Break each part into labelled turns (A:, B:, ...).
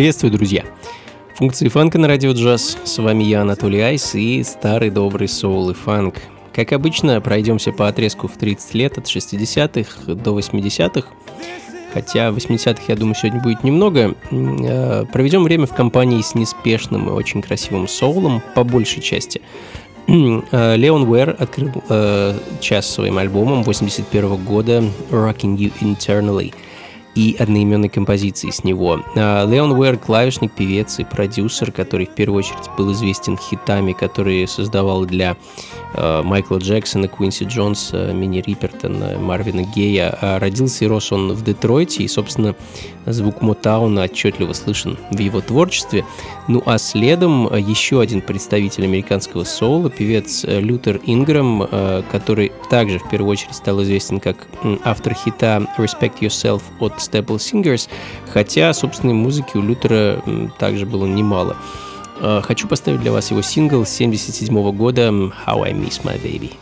A: Приветствую, друзья! Функции фанка на радио джаз. С вами я, Анатолий Айс, и старый добрый соул и фанк. Как обычно, пройдемся по отрезку в 30 лет от 60-х до 80-х. Хотя 80-х, я думаю, сегодня будет немного. Э, проведем время в компании с неспешным и очень красивым соулом, по большей части. Э, Леон Уэр открыл э, час своим альбомом 81 года «Rocking You Internally», и одноименной композиции с него. А, Леон Уэр — клавишник, певец и продюсер, который в первую очередь был известен хитами, которые создавал для Майкла Джексона, Куинси Джонса, Мини Рипертона, Марвина Гея. А родился и рос он в Детройте, и, собственно, звук Мотауна отчетливо слышен в его творчестве. Ну а следом еще один представитель американского соула, певец Лютер Инграм, э, который также в первую очередь стал известен как автор хита «Respect Yourself» от Staple Singers, хотя собственной музыки у Лютера также было немало. Э, хочу поставить для вас его сингл 1977 года «How I Miss My Baby».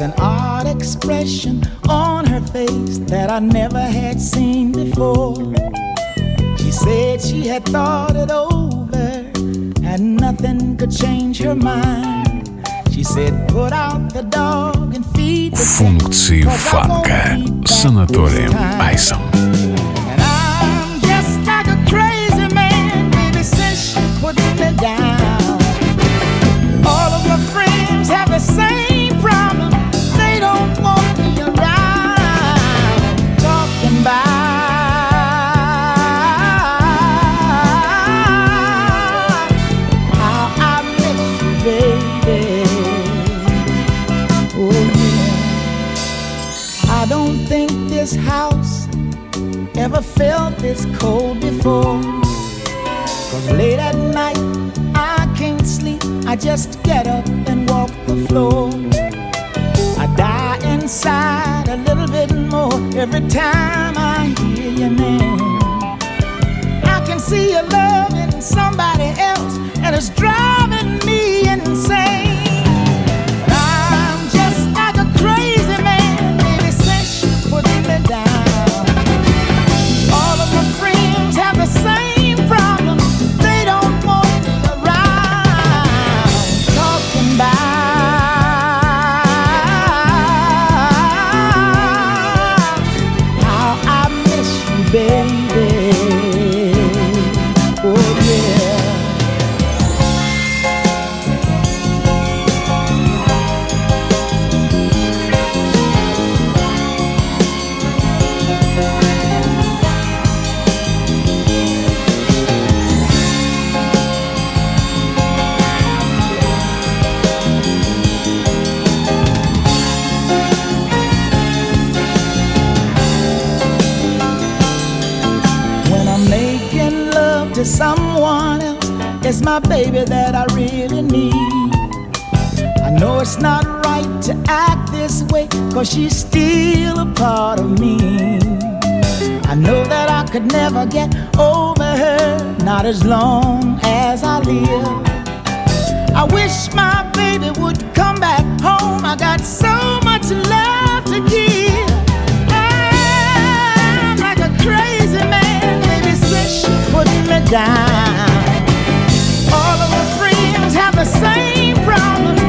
B: an odd expression on her face that I never had seen before. She said she had thought it over and nothing could change her mind. She said, put out the dog and feed the
C: Функции фанка с Анатолием Айсом.
B: This cold before. Cause late at night, I can't sleep. I just get up and walk the floor. I die inside a little bit more every time I hear your name. I can see you loving somebody else, and it's driving way, she's still a part of me. I know that I could never get over her, not as long as I live. I wish my baby would come back home. I got so much love to give. I'm like a crazy man, baby, since she put me down.
D: Have I done, have I done
E: all the little things?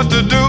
B: what to do.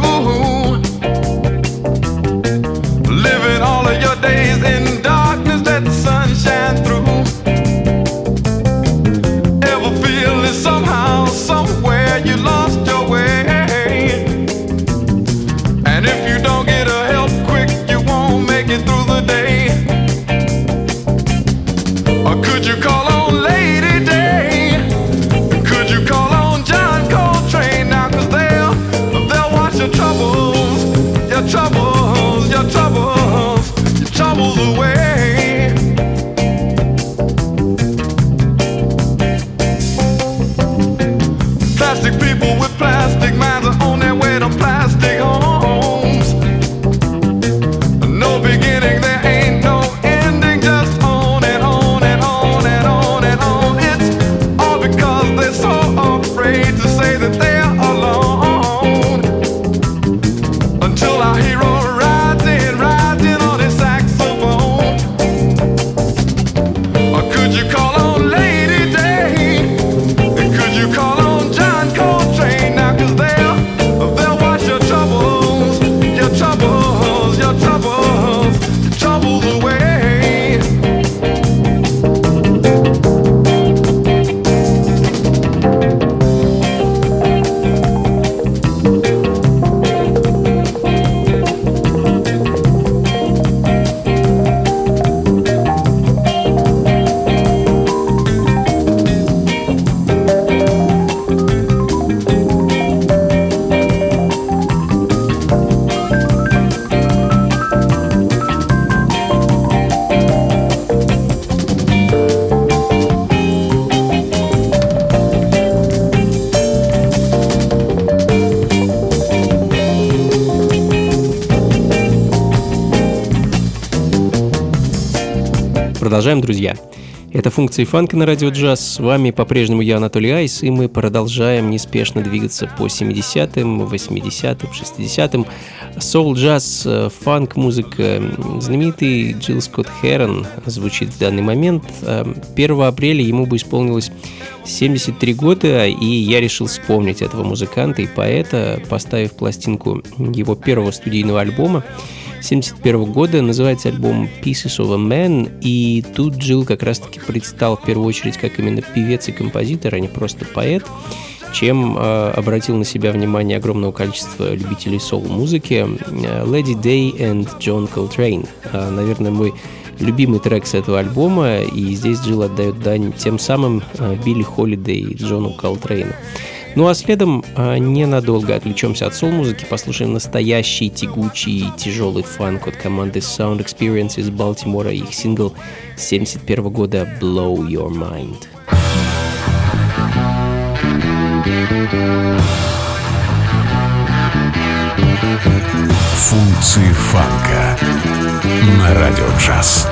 A: Продолжаем, друзья. Это функции фанка на радио джаз. С вами по-прежнему я, Анатолий Айс, и мы продолжаем неспешно двигаться по 70-м, 80-м, 60-м. Соул, джаз, э, фанк, музыка. Знаменитый Джилл Скотт Херон звучит в данный момент. 1 э, апреля ему бы исполнилось 73 года, и я решил вспомнить этого музыканта и поэта, поставив пластинку его первого студийного альбома 1971 года. Называется альбом Pieces of a Man. И тут Джилл как раз-таки предстал в первую очередь как именно певец и композитор, а не просто поэт чем э, обратил на себя внимание огромного количества любителей соул-музыки. Lady Day and John Coltrane. Э, наверное, мой любимый трек с этого альбома, и здесь Джилл отдает дань тем самым э, Билли Холидей и Джону Колтрейну. Ну а следом а, ненадолго отвлечемся от сол-музыки, послушаем настоящий тягучий тяжелый фанк от команды Sound Experience из Балтимора, их сингл 71 года «Blow Your Mind».
F: Функции фанка на радио джаз.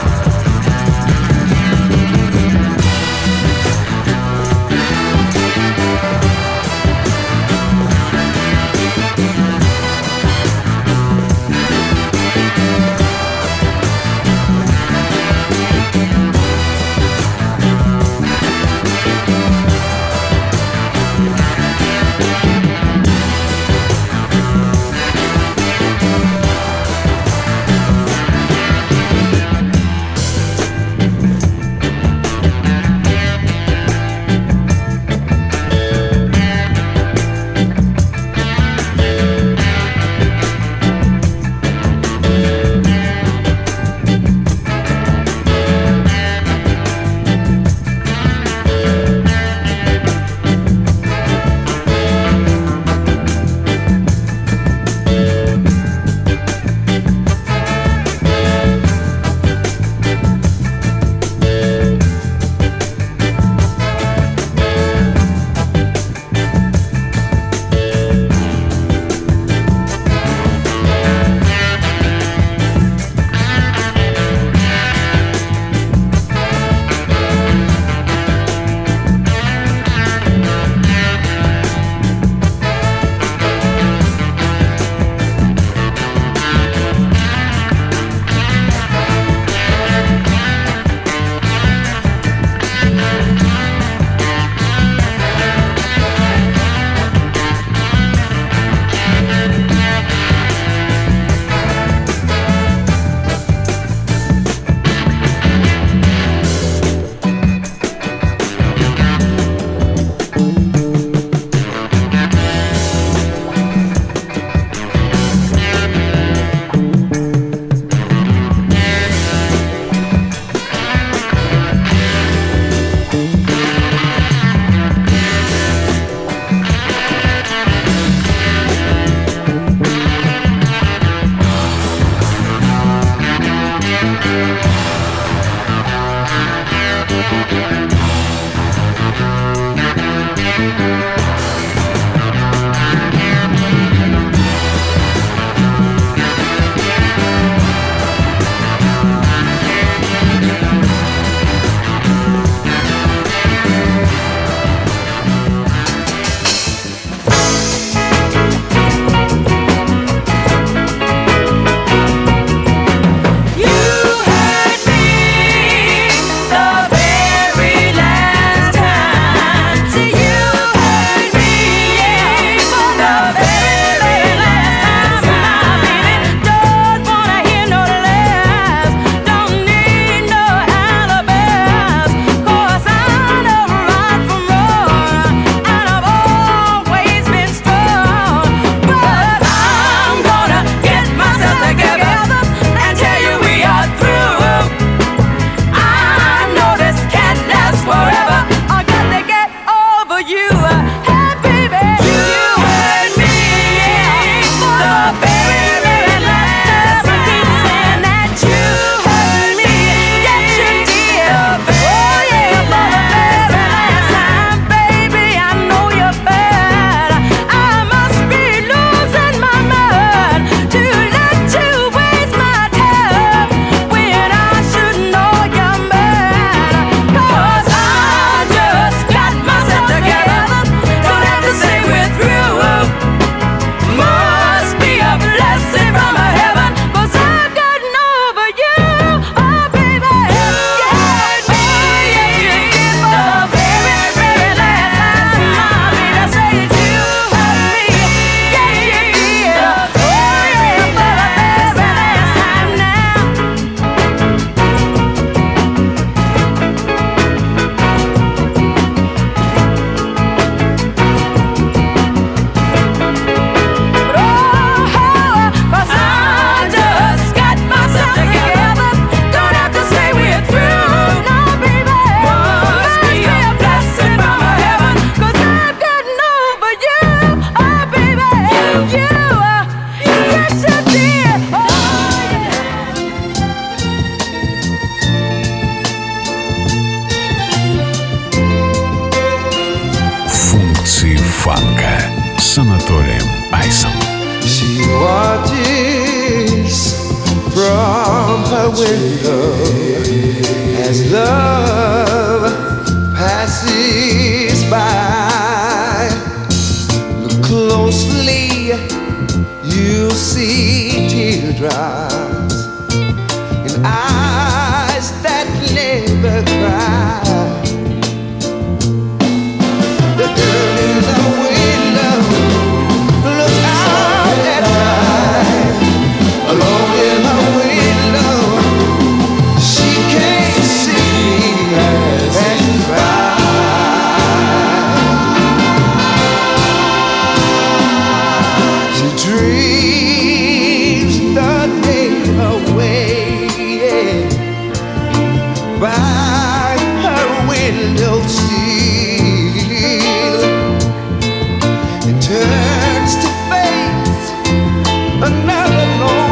G: another
H: loan.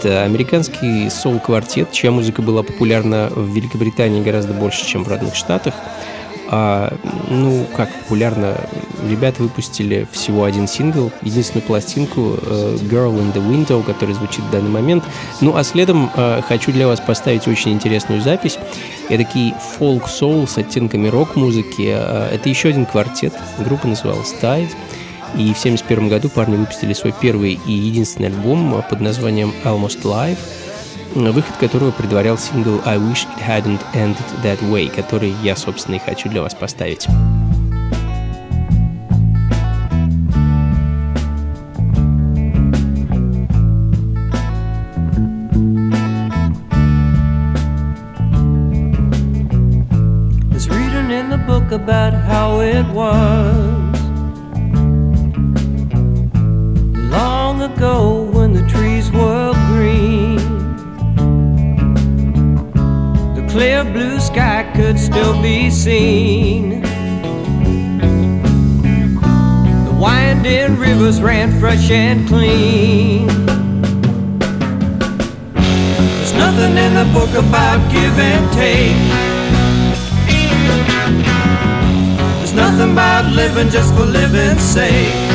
H: Mist – американский соул-квартет, чья музыка была популярна в Великобритании гораздо больше, чем в родных штатах. А, ну, как популярно, ребята выпустили всего один сингл, единственную пластинку э, Girl in the Window, которая звучит в данный момент. Ну, а следом э, хочу для вас поставить очень интересную запись. Это такой фолк-соул с оттенками рок-музыки. Э, Это еще один квартет, группа называлась Tide. И в 1971 году парни выпустили свой первый и единственный альбом под названием Almost Live, выход которого предварял сингл I Wish It Hadn't Ended That Way, который я, собственно, и хочу для вас поставить.
I: about how it was ago when the trees were green. The clear blue sky could still be seen. The winding rivers ran fresh and clean. There's nothing in the book about give and take. There's nothing about living just for living's sake.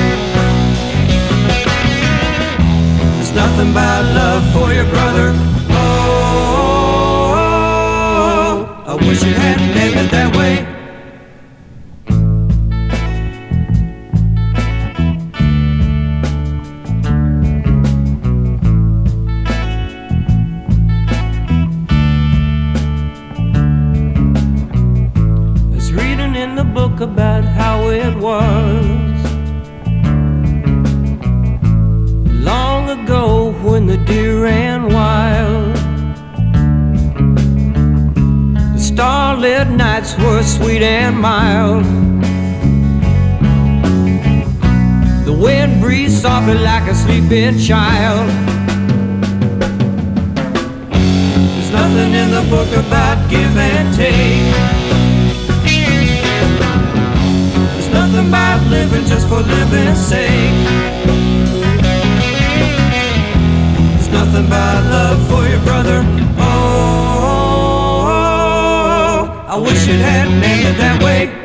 I: Nothing but love for your brother. Oh, I wish it hadn't ended that way. Mild. The wind breathed softly like a sleeping child. There's nothing in the book about give and take. There's nothing about living just for living's sake. There's nothing but love for your brother. I wish it hadn't ended that way.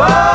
B: whoa.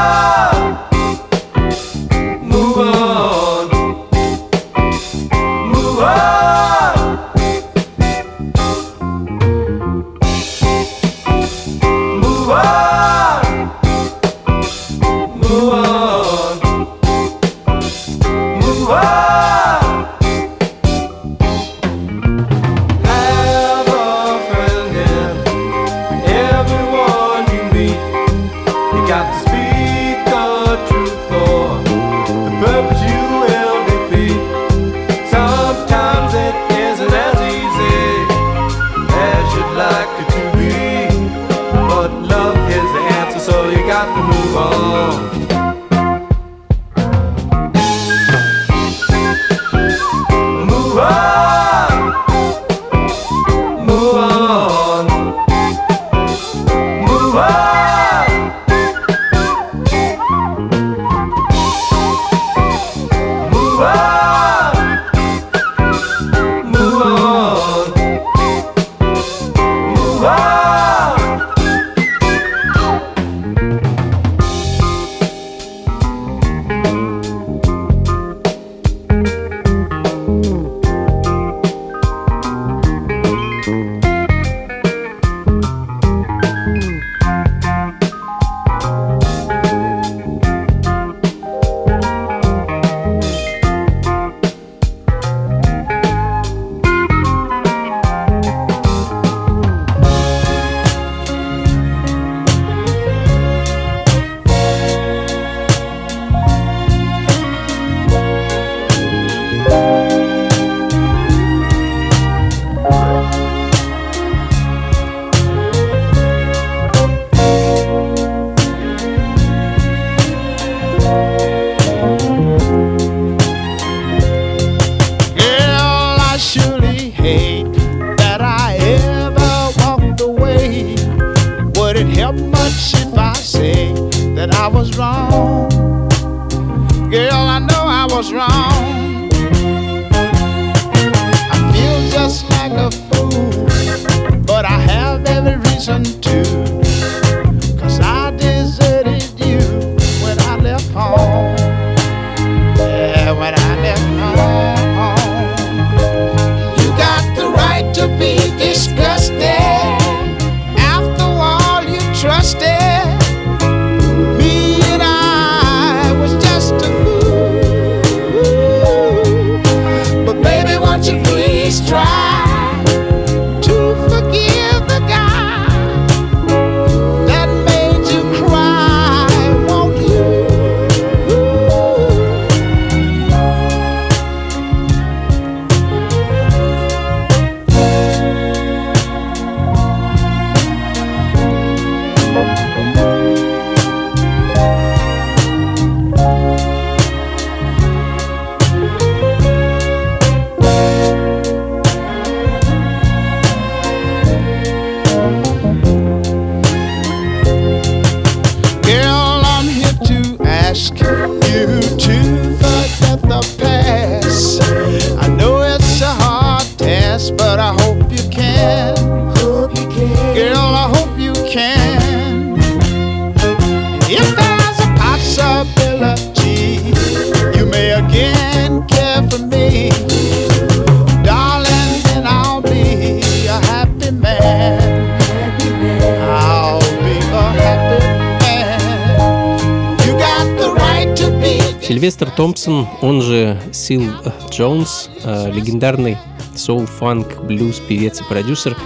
A: Сильвестр Томпсон, он же Сил э, Джонс, э, легендарный соул, фанк, блюз, певец и продюсер,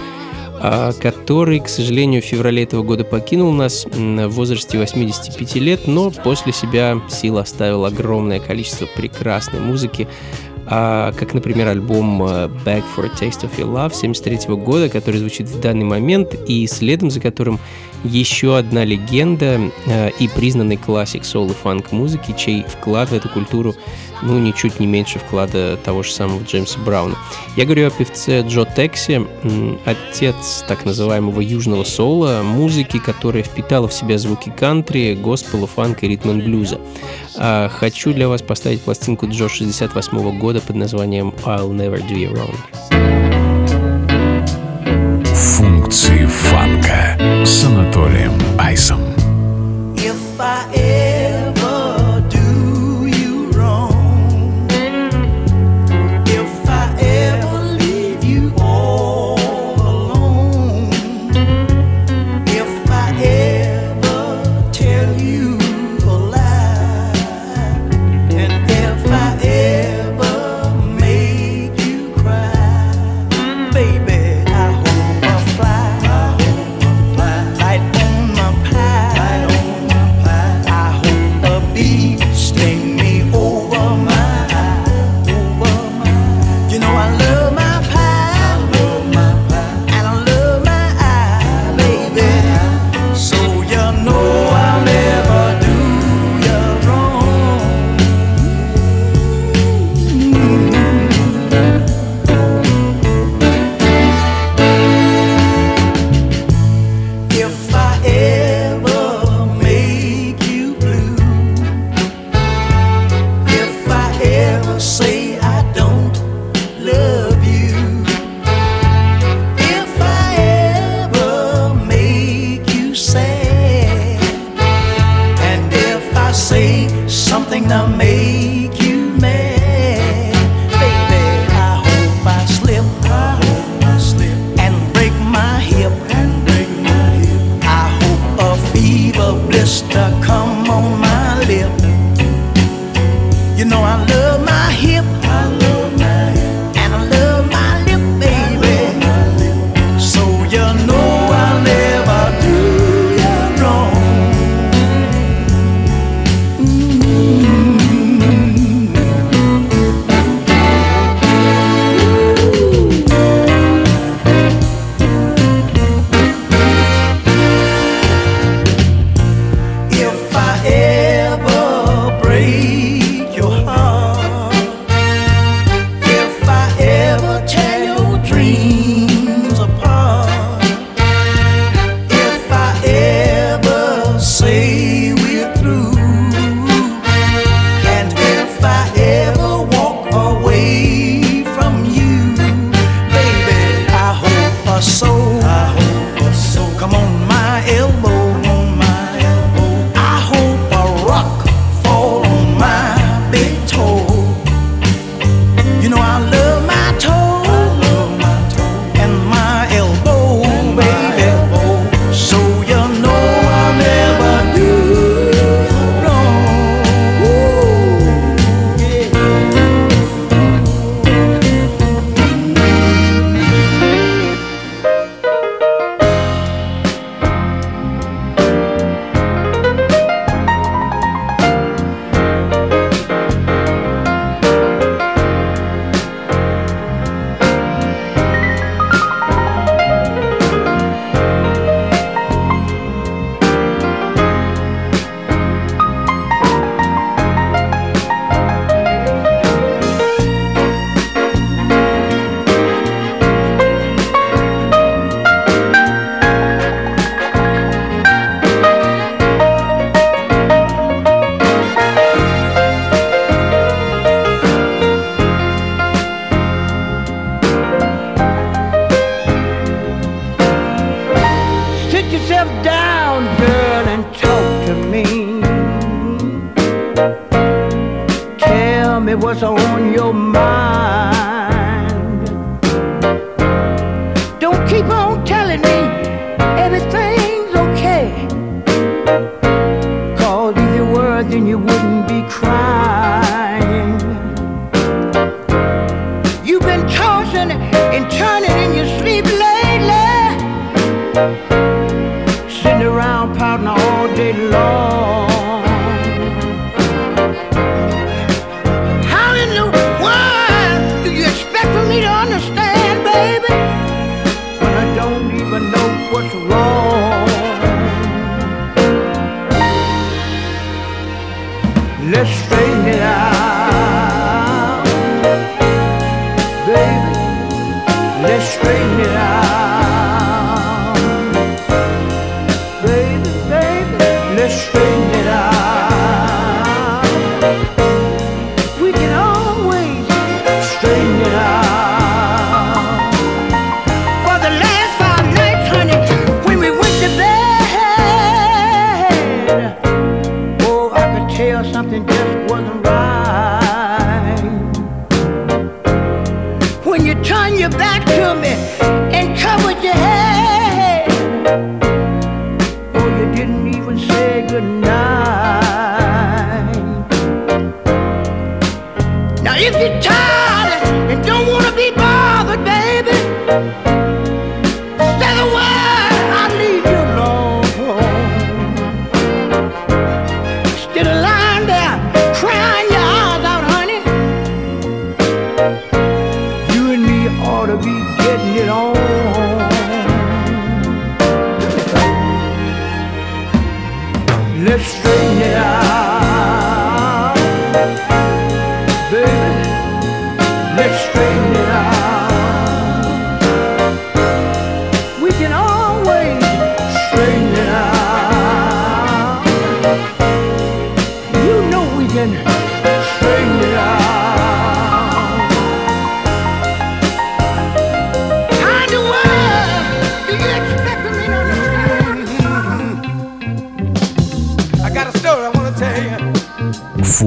A: э, который, к сожалению, в феврале этого года покинул нас в возрасте 85 лет, но после себя Сил оставил огромное количество прекрасной музыки, а, как, например, альбом Back for a Taste of Your Love 73 года, который звучит в данный момент, и следом за которым еще одна легенда э, и признанный классик соло фанк музыки, чей вклад в эту культуру, ну, ничуть не меньше вклада того же самого Джеймса Брауна. Я говорю о певце Джо Текси, отец так называемого южного соло, музыки, которая впитала в себя звуки кантри, госпела, фанка и ритм блюза. А хочу для вас поставить пластинку Джо 68 года под названием «I'll never do you wrong»
F: функции фанка с Анатолием Айсом.
D: If I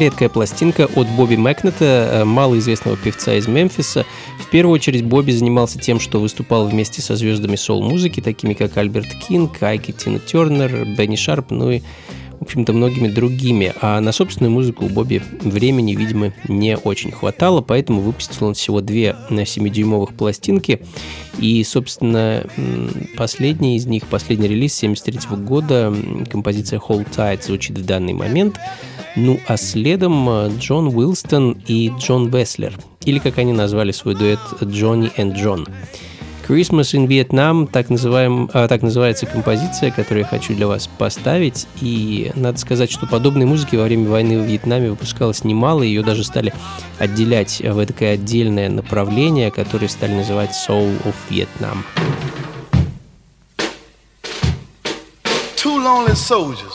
A: Редкая пластинка от Бобби Макнета, э, малоизвестного певца из Мемфиса. В первую очередь Бобби занимался тем, что выступал вместе со звездами соул-музыки, такими как Альберт Кинг, Айки Тина Тернер, Бенни Шарп, ну и общем-то, многими другими. А на собственную музыку у Бобби времени, видимо, не очень хватало, поэтому выпустил он всего две на 7-дюймовых пластинки. И, собственно, последний из них, последний релиз 73 года, композиция Hold Tight звучит в данный момент. Ну а следом э, Джон Уилстон и Джон Веслер, или как они назвали свой дуэт Джонни и Джон. Christmas in Vietnam, так, называем, а, так называется композиция, которую я хочу для вас поставить. И надо сказать, что подобной музыки во время войны в Вьетнаме выпускалось немало, ее даже стали отделять в такое отдельное направление, которое стали называть Soul of Vietnam.
H: Two lonely soldiers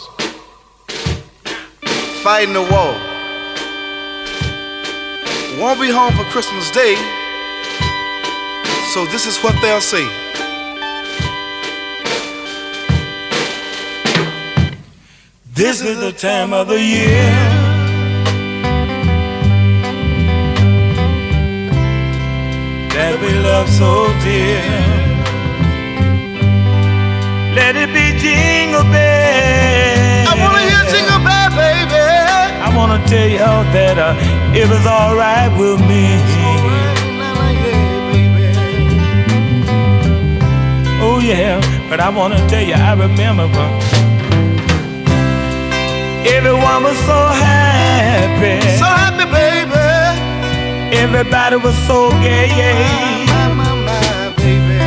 H: fighting the war. Won't be home for Christmas Day, so this is what they'll say.
J: This is the time of the year. That we love so dear. Let it be jingle bells.
H: I wanna hear jingle bell, baby.
J: I wanna tell you that uh, it was alright with me. Yeah, but I wanna tell you I remember when everyone was so happy.
H: So happy, baby.
J: Everybody was so gay.
H: My, my, my, baby.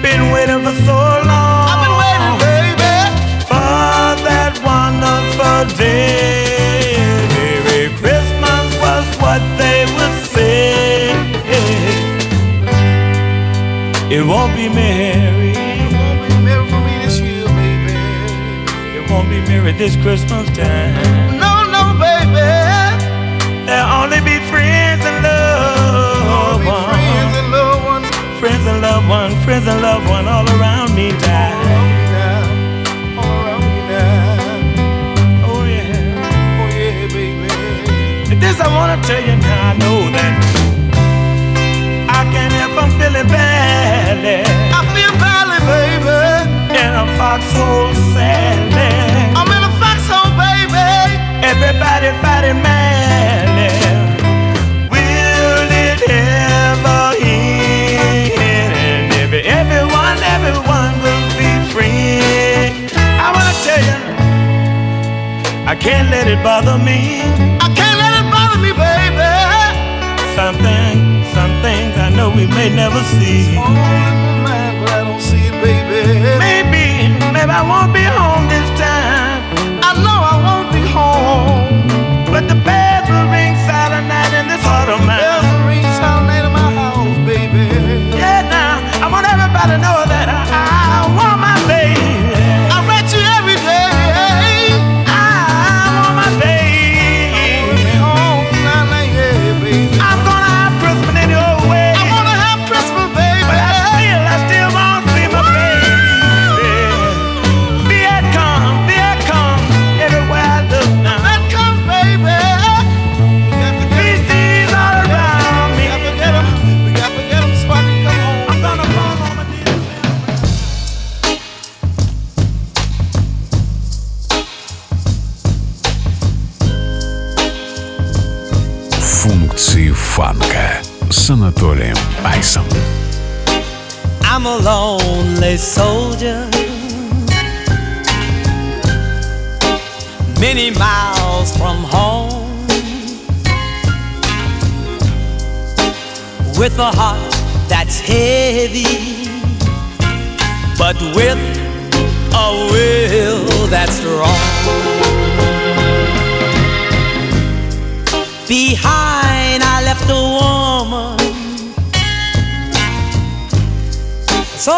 J: Been waiting for so long.
H: I've been waiting, baby.
J: for that wonderful day. Merry Christmas was what they would say. It won't be merry.
H: Won't be merry this
J: Christmas time.
H: No, no, baby.
J: There'll only be friends and loved ones.
H: friends and loved ones.
J: Friends and loved one, friends and loved one all around me die.
H: now. All around me now.
J: Oh yeah.
H: Oh, yeah, baby.
J: This I wanna tell you now. I know that I can if I'm feeling badly
H: I feel badly, baby.
J: in a foxhole sadly. Everybody fighting madly. Will it ever end? And every, everyone, everyone will be free. I wanna tell you, I can't let it bother me.
H: I can't let it bother me, baby.
J: Something, some things I know we may never see.
H: All in but I don't see it, baby.
J: Maybe, maybe I won't be home in this heart of mine.
H: Bells ring sound in my house, baby.
J: Yeah, now I want everybody to know that I,
F: Функции фанка с Анатолием Айсом.
I: I'm a lonely soldier. Many miles from home. With a heart that's heavy. But with a will that's strong. Behind I left a woman so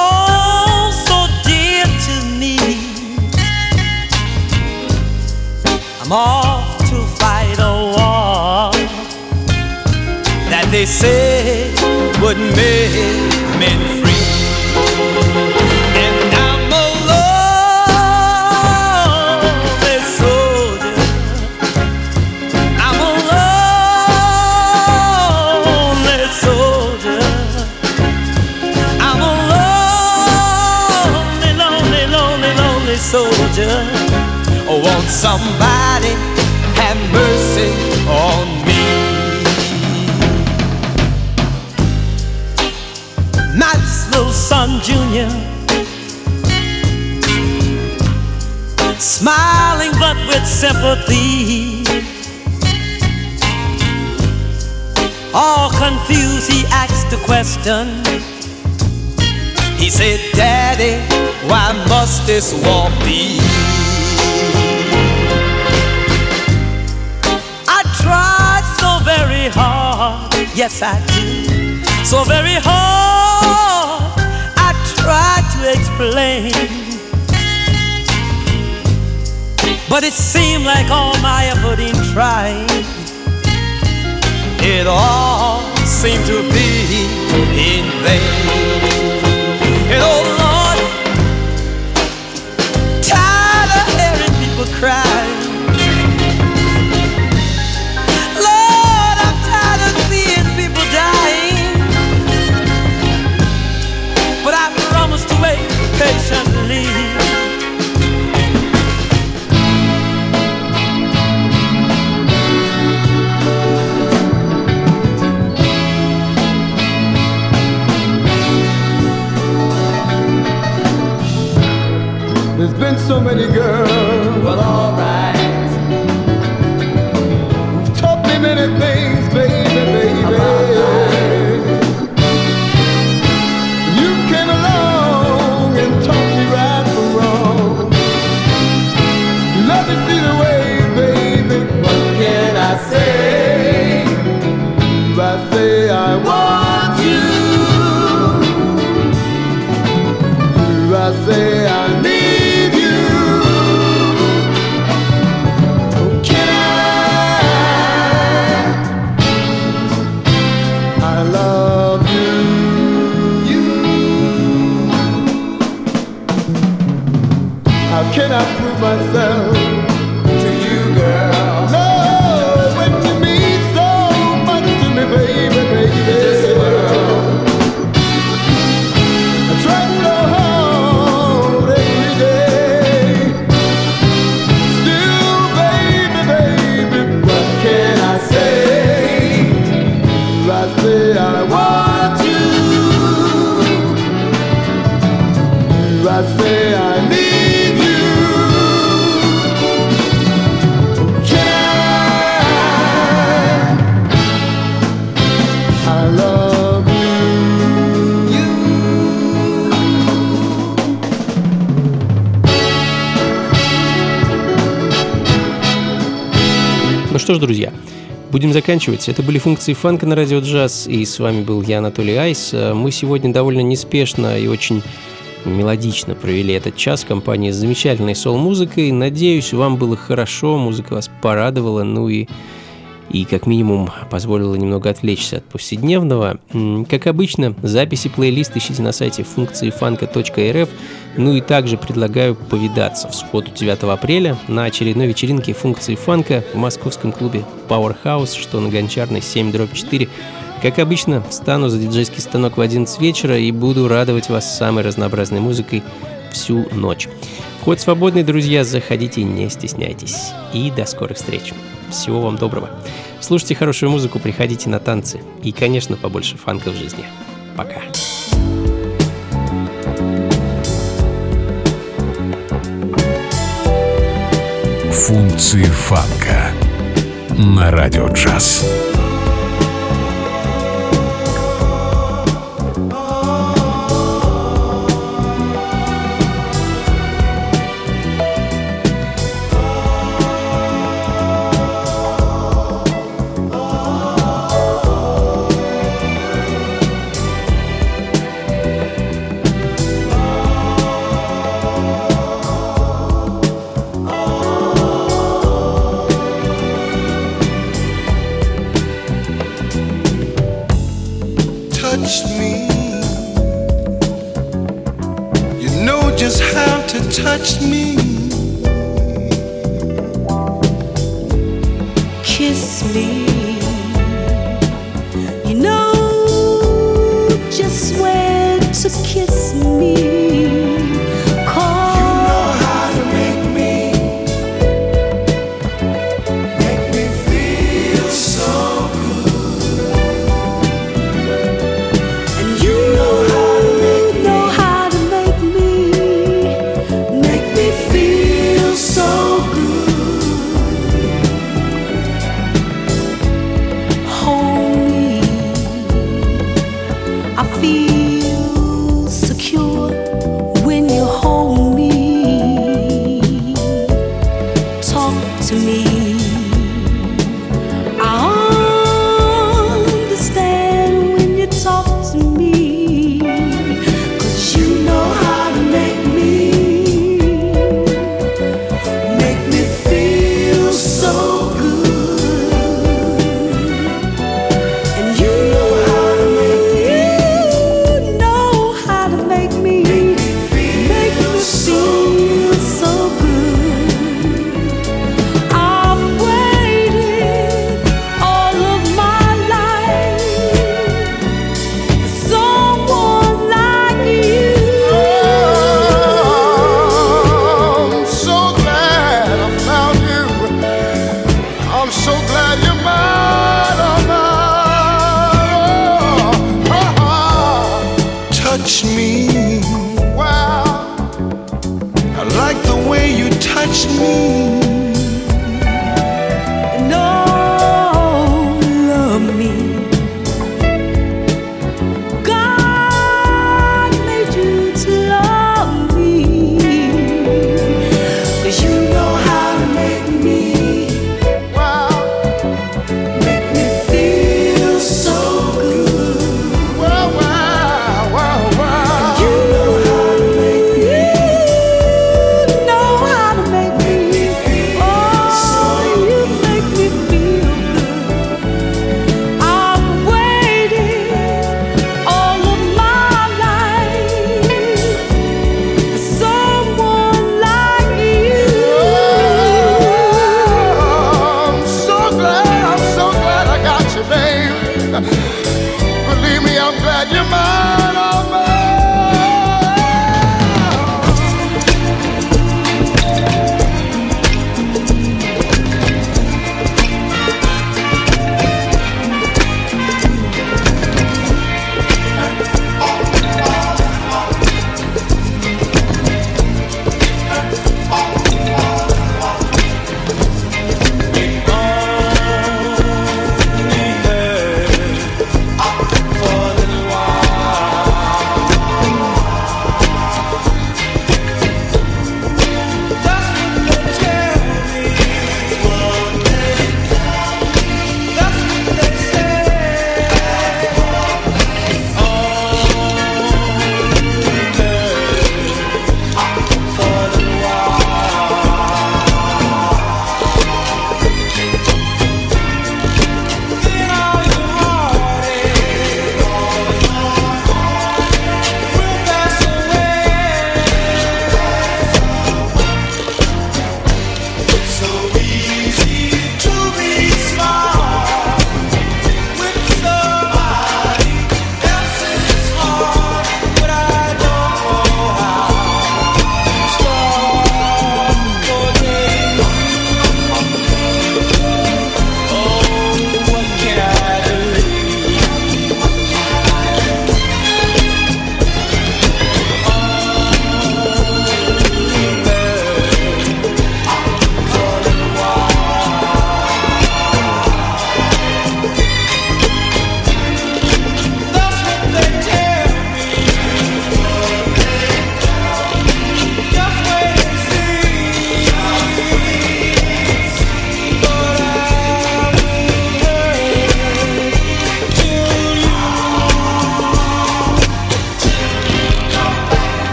I: so dear to me. I'm off to fight a war that they say would make men free. Soldier. Oh, won't somebody have mercy on me? Nice little son, Junior. Smiling but with sympathy. All confused, he asked a question. He said, Daddy, why must this war be? I tried so very hard, yes I did, so very hard. I tried to explain, but it seemed like all my effort in trying, it all seemed to be in vain.
K: So many girls.
A: Будем заканчивать. Это были функции фанка на радио джаз, и с вами был я, Анатолий Айс. Э, Мы сегодня довольно неспешно и очень мелодично провели этот час в компании с замечательной сол-музыкой. Надеюсь, вам было хорошо, музыка вас порадовала, ну и и как минимум позволила немного отвлечься от повседневного. Как обычно, записи плейлист ищите на сайте функции фанка.рф. Ну и также предлагаю повидаться в субботу 9 апреля на очередной вечеринке функции фанка в московском клубе Powerhouse, что на Гончарной 7 4. Как обычно, встану за диджейский станок в 11 вечера и буду радовать вас самой разнообразной музыкой всю ночь. Вход свободный, друзья, заходите, не стесняйтесь. И до скорых встреч. Всего вам доброго. Слушайте хорошую музыку, приходите на танцы. И, конечно, побольше фанка в жизни. Пока.
L: Функции фанка на радио джаз.
M: touched me.